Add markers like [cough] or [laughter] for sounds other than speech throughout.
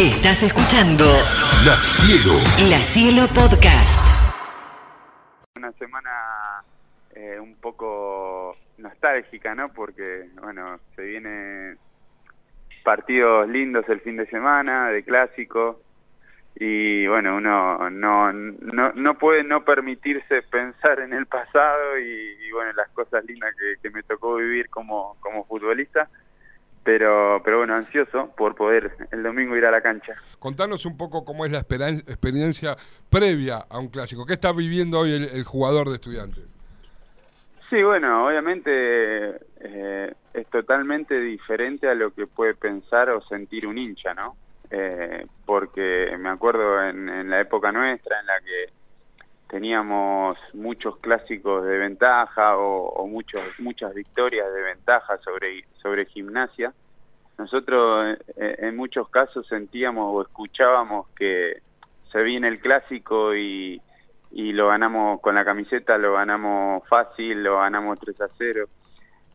Estás escuchando La Cielo. La Cielo Podcast. Una semana eh, un poco nostálgica, ¿no? Porque, bueno, se vienen partidos lindos el fin de semana, de clásico, y bueno, uno no, no, no puede no permitirse pensar en el pasado y, y bueno, las cosas lindas que, que me tocó vivir como, como futbolista pero, pero bueno, ansioso por poder el domingo ir a la cancha. Contanos un poco cómo es la experiencia previa a un clásico. ¿Qué está viviendo hoy el, el jugador de estudiantes? Sí, bueno, obviamente eh, es totalmente diferente a lo que puede pensar o sentir un hincha, ¿no? Eh, porque me acuerdo en, en la época nuestra en la que teníamos muchos clásicos de ventaja o, muchos, muchas victorias de ventaja sobre, sobre gimnasia, nosotros eh, en muchos casos sentíamos o escuchábamos que se viene el clásico y, y lo ganamos con la camiseta, lo ganamos fácil, lo ganamos 3 a 0.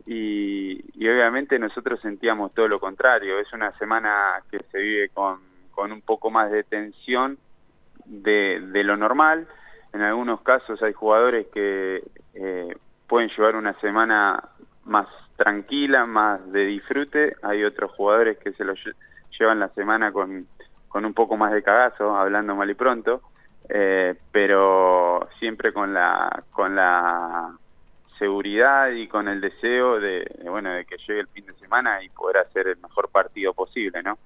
Y, y obviamente nosotros sentíamos todo lo contrario, es una semana que se vive con, con un poco más de tensión de lo normal, en algunos casos hay jugadores que eh, pueden llevar una semana más tranquila, más de disfrute, hay otros jugadores que se lo lle- llevan la semana con, con un poco más de cagazo, hablando mal y pronto, eh, pero siempre con la, con la seguridad y con el deseo de, de, bueno, de que llegue el fin de semana y poder hacer el mejor partido posible, ¿no?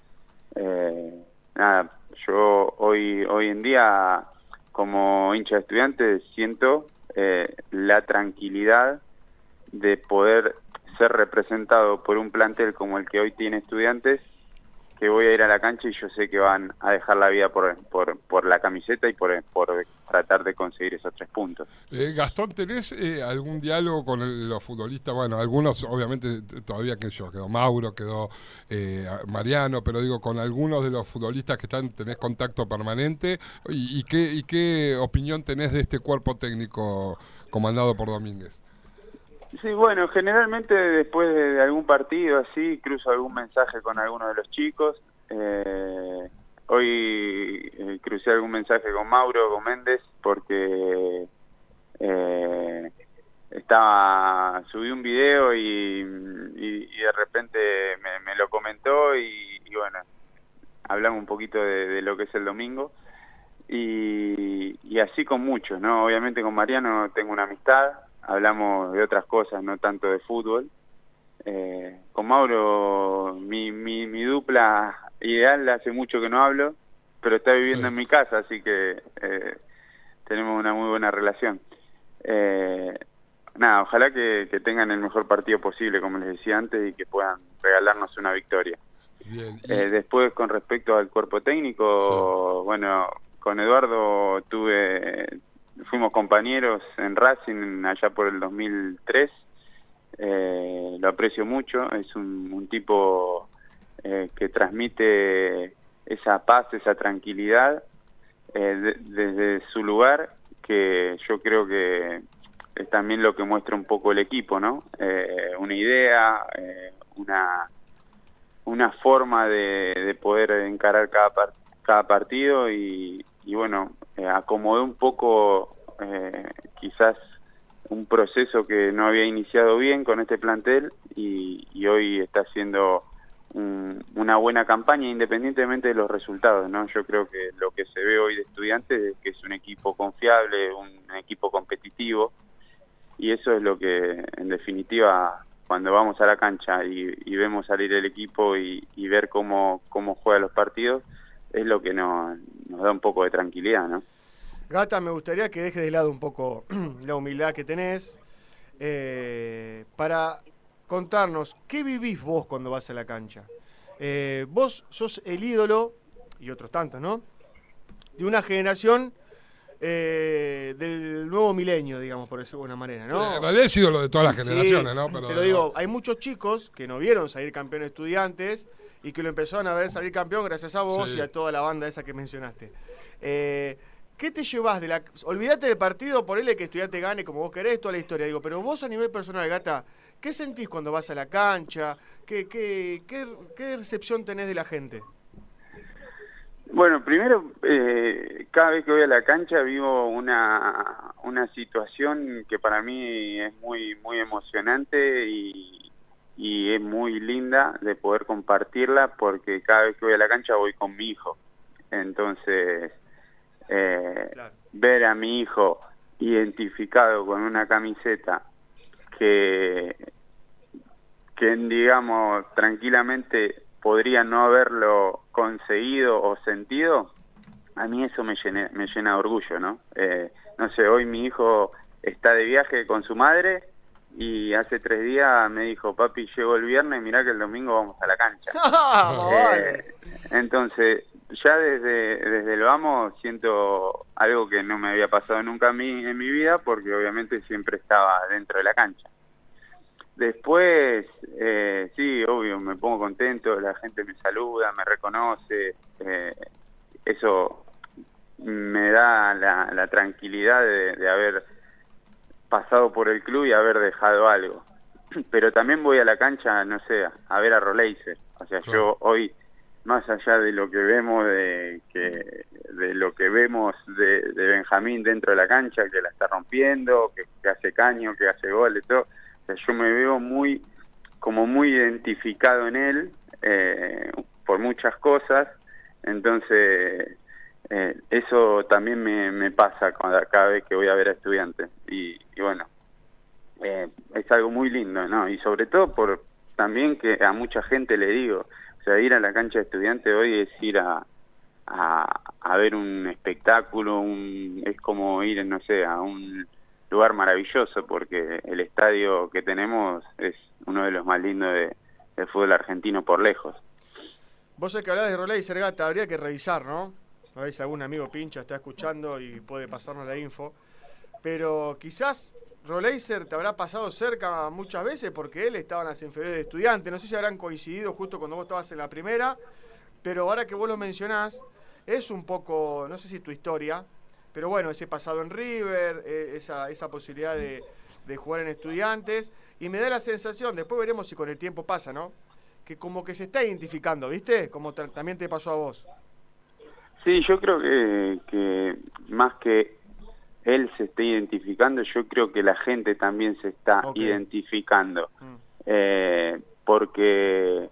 Eh, nada, yo hoy, hoy en día como hincha de estudiantes siento eh, la tranquilidad de poder ser representado por un plantel como el que hoy tiene estudiantes, que voy a ir a la cancha y yo sé que van a dejar la vida por, por, por la camiseta y por, por tratar de conseguir esos tres puntos. Eh, Gastón, ¿tenés eh, algún diálogo con el- los futbolistas? Bueno, algunos obviamente todavía que yo, quedó Mauro, quedó eh, Mariano, pero digo, con algunos de los futbolistas que están, tenés contacto permanente, ¿y, y qué, y qué opinión tenés de este cuerpo técnico comandado por Domínguez? Sí, bueno, generalmente después de, algún partido así, cruzo algún mensaje con alguno de los chicos. Eh, hoy eh, crucé algún mensaje con Mauro, con Méndez, porque eh, estaba subí un video y, de repente me, lo comentó y, bueno, hablamos un poquito de, de lo que es el domingo. Y, y así con muchos, ¿no? Obviamente con Mariano tengo una amistad, hablamos de otras cosas, no tanto de fútbol. Eh, con Mauro, mi, mi, mi dupla ideal hace mucho que no hablo, pero está viviendo Sí. en mi casa, así que eh, tenemos una muy buena relación. Eh, nada, ojalá que, que tengan el mejor partido posible, como les decía antes, y que puedan regalarnos una victoria. Bien, y- Eh, después, con respecto al cuerpo técnico, bueno, con Eduardo tuve, fuimos compañeros en Racing allá por el 2003. Eh, lo aprecio mucho, es un, tipo eh, que transmite esa paz, esa tranquilidad eh, de- desde su lugar, que yo creo que es también lo que muestra un poco el equipo, ¿no? Una idea, una una forma de, de poder encarar cada, cada partido y, y bueno, eh, acomodó un poco eh, quizás un proceso que no había iniciado bien con este plantel y, hoy está haciendo un- una buena campaña independientemente de los resultados, ¿no? Yo creo que lo que se ve hoy de estudiantes es que es un equipo confiable, un equipo competitivo y eso es lo que en definitiva cuando vamos a la cancha y, y vemos salir el equipo y, y ver cómo, cómo juega los partidos, es lo que nos, nos da un poco de tranquilidad, ¿no? Gata, me gustaría que dejes de lado un poco [clears throat] la humildad que tenés eh, para contarnos qué vivís vos cuando vas a la cancha. Eh, vos sos el ídolo, y otros tantos, ¿no? De una generación eh, del nuevo milenio, digamos, por decirlo de alguna manera, ¿no? En realidad he sido lo de todas las Sí, generaciones, ¿no? Pero, digo, hay muchos chicos que no vieron salir campeón estudiantes y que lo empezaron a ver salir campeón gracias a vos Sí. y a toda la banda esa que mencionaste. Eh, ¿Qué te llevas de la... Olvídate del partido, ponele que estudiante gane como vos querés, toda la historia. Digo, pero vos a nivel personal, Gata, ¿qué sentís cuando vas a la cancha? ¿Qué, qué, qué, qué recepción tenés de la gente? Bueno, primero, eh, cada vez que voy a la cancha vivo una, una situación que para mí es muy, muy emocionante y, y es muy linda de poder compartirla porque cada vez que voy a la cancha voy con mi hijo. Entonces, eh, ver a mi hijo identificado con una camiseta que, que digamos, tranquilamente podría no haberlo conseguido o sentido, a mí eso me, me llena de orgullo, ¿no? Eh, no sé, hoy mi hijo está de viaje con su madre y hace tres días me dijo, papi, llego el viernes, mirá que el domingo vamos a la cancha. [laughs] eh, entonces, ya desde, desde el vamos siento algo que no me había pasado nunca a mí en mi vida porque obviamente siempre estaba dentro de la cancha. Después, eh, sí, obvio, me pongo contento, la gente me saluda, me reconoce, eh, eso me da la, tranquilidad de, haber pasado por el club y haber dejado algo. [clears throat] Pero también voy a la cancha, no sé, a ver a Roleiser. O sea, yo hoy, más allá de lo que vemos de que de lo que vemos de, Benjamín dentro de la cancha, que la está rompiendo, que, que hace caño, que hace gol y todo, yo me veo muy, como muy identificado en él eh, por muchas cosas, entonces eh, eso también me, pasa cada, vez que voy a ver a estudiantes y, bueno, eh, es algo muy lindo, ¿no? Y sobre todo por también que a mucha gente le digo, o sea, ir a la cancha de estudiante hoy es ir a, a, ver un espectáculo, un, es como ir, no sé, a un lugar maravilloso porque el estadio que tenemos es uno de los más lindos de, fútbol argentino por lejos. Vos sabés que hablás de Roley Sergata, habría que revisar, ¿no? A ver si algún amigo pincha está escuchando y puede pasarnos la info. Pero quizás Roleiser te habrá pasado cerca muchas veces porque él estaba en las inferiores de estudiantes. No sé si habrán coincidido justo cuando vos estabas en la primera, pero ahora que vos lo mencionás, es un poco, no sé si tu historia, pero bueno, ese pasado en River, e, esa, esa posibilidad de, jugar en estudiantes, y me da la sensación, después veremos si con el tiempo pasa, ¿no? Que como que se está identificando, ¿viste? Como también te pasó a vos. Sí, yo creo que, que más que él se esté identificando, yo creo que la gente también se está identificando. Mm. Eh, porque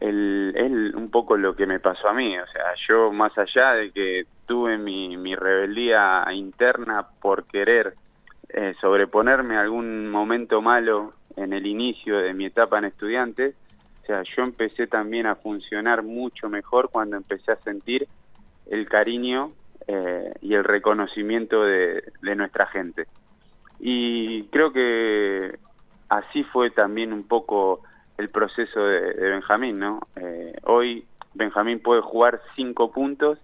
es un poco lo que me pasó a mí, o sea, yo más allá de que tuve mi, mi rebeldía interna por querer eh, sobreponerme a algún momento malo en el inicio de mi etapa en estudiantes, o sea, yo empecé también a funcionar mucho mejor cuando empecé a sentir cariño eh, y el reconocimiento de, de nuestra gente. Y creo que así fue también un poco el proceso de, Benjamín, ¿no? Eh, hoy Benjamín puede jugar cinco puntos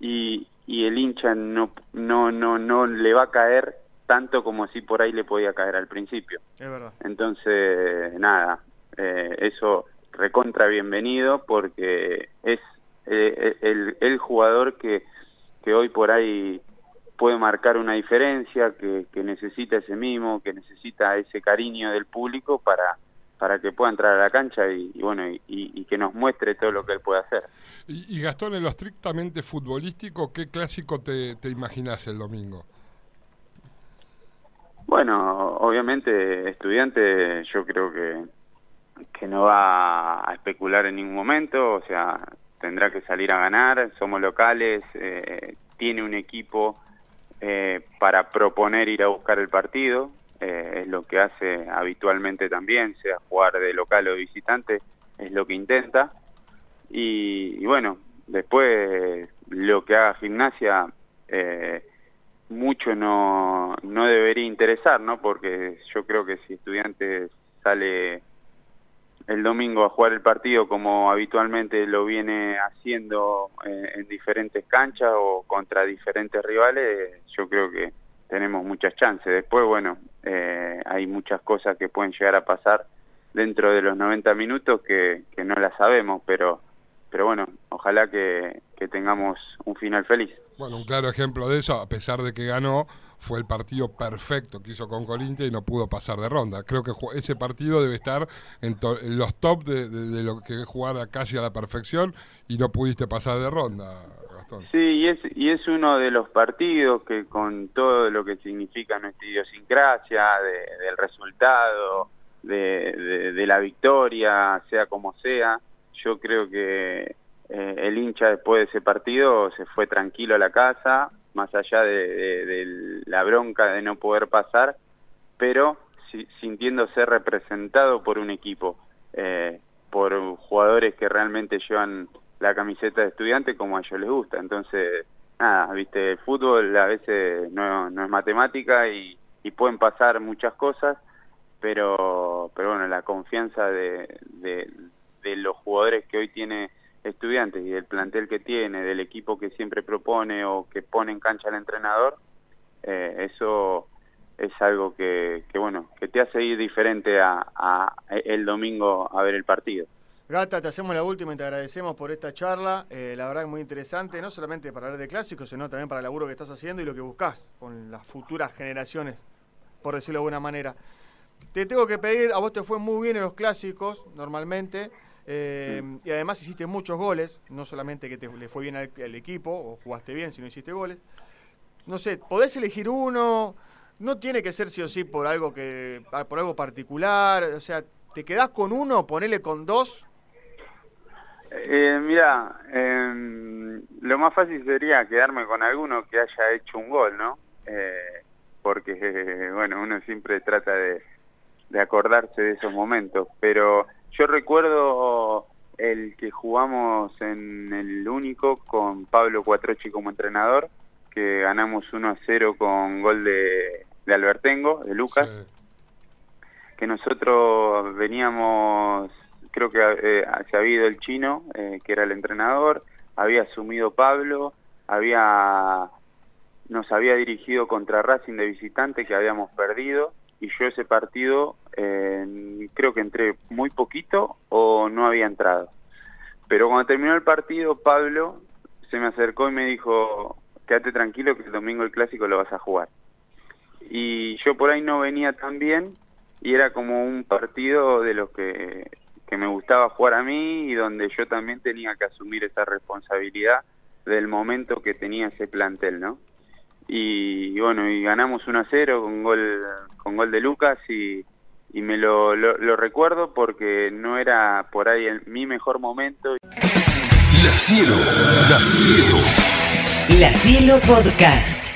y, y, el hincha no, no, no, no le va a caer tanto como si por ahí le podía caer al principio. Es verdad. Entonces, nada, eh, eso recontra bienvenido porque es eh, el, el, jugador que, que hoy por ahí puede marcar una diferencia, que, que necesita ese mimo, que necesita ese cariño del público para para que pueda entrar a la cancha y, bueno y, que nos muestre todo lo que él puede hacer. Y, Gastón, en lo estrictamente futbolístico, ¿qué clásico te, te imaginas el domingo? Bueno, obviamente estudiante yo creo que, que no va a especular en ningún momento, o sea, tendrá que salir a ganar, somos locales, eh, tiene un equipo eh, para proponer ir a buscar el partido, eh, es lo que hace habitualmente también, sea jugar de local o de visitante, es lo que intenta. Y, bueno, después lo que haga gimnasia, mucho no, no debería interesar, ¿no? Porque yo creo que si estudiante sale el domingo a jugar el partido como habitualmente lo viene haciendo eh, en diferentes canchas o contra diferentes rivales, yo creo que tenemos muchas chances. Después, bueno, eh, hay muchas cosas que pueden llegar a pasar dentro de los 90 minutos que, no las sabemos, pero, pero bueno, ojalá que, que tengamos un final feliz. Bueno, un claro ejemplo de eso, a pesar de que ganó, fue el partido perfecto que hizo con Corinthians y no pudo pasar de ronda. Creo que ese partido debe estar en, los top de, lo que es jugar casi a la perfección y no pudiste pasar de ronda, Gastón. Sí, y es, y es uno de los partidos que con todo lo que significa nuestra idiosincrasia, del resultado, de, de, la victoria, sea como sea, yo creo que eh, el hincha después de ese partido se fue tranquilo a la casa, más allá de, la bronca de no poder pasar, pero sintiéndose representado por un equipo, eh, por jugadores que realmente llevan la camiseta de estudiante como a ellos les gusta. Entonces, nada, viste, el fútbol a veces no, es matemática y, pueden pasar muchas cosas, pero, pero bueno, la confianza de los jugadores que hoy tiene estudiantes y del plantel que tiene, del equipo que siempre propone o que pone en cancha al entrenador, eh, eso es algo que, bueno, que te hace ir diferente a, el domingo a ver el partido. Gata, te hacemos la última y te agradecemos por esta charla. Eh, la verdad es muy interesante, no solamente para hablar de clásicos, sino también para el laburo que estás haciendo y lo que buscas con las futuras generaciones, por decirlo de alguna manera. Te tengo que pedir, a vos te fue muy bien en los clásicos, normalmente. Eh, y además hiciste muchos goles, no solamente que te, le fue bien al, equipo o jugaste bien, sino hiciste goles. No sé, podés elegir uno, no tiene que ser sí o sí por algo que ah, por algo particular, o sea, ¿te quedás con uno, ponele con dos? Eh, mira, em, lo más fácil sería quedarme con alguno que haya hecho un gol, ¿no? Eh, porque, [laughs] bueno, uno siempre trata de, de acordarse de esos momentos, pero yo recuerdo el que jugamos en el único con Pablo Cuatrochi como entrenador, que ganamos 1 a 0 con gol de, de Albertengo, de Lucas, que nosotros veníamos, creo que eh, se había ido el chino, eh, que era el entrenador, había asumido Pablo, había nos había dirigido contra Racing de visitante que habíamos perdido y yo ese partido creo que entré muy poquito o no había entrado. Pero cuando terminó el partido, Pablo se me acercó y me dijo, quédate tranquilo que el domingo el clásico lo vas a jugar. Y yo por ahí no venía tan bien y era como un partido de los que, que me gustaba jugar a mí y donde yo también tenía que asumir esa responsabilidad del momento que tenía ese plantel, ¿no? y, bueno, y ganamos 1 a 0 con gol, con gol de Lucas y, y me lo, lo, recuerdo porque no era por ahí el, mi mejor momento. La Cielo, La Cielo. La Cielo Podcast.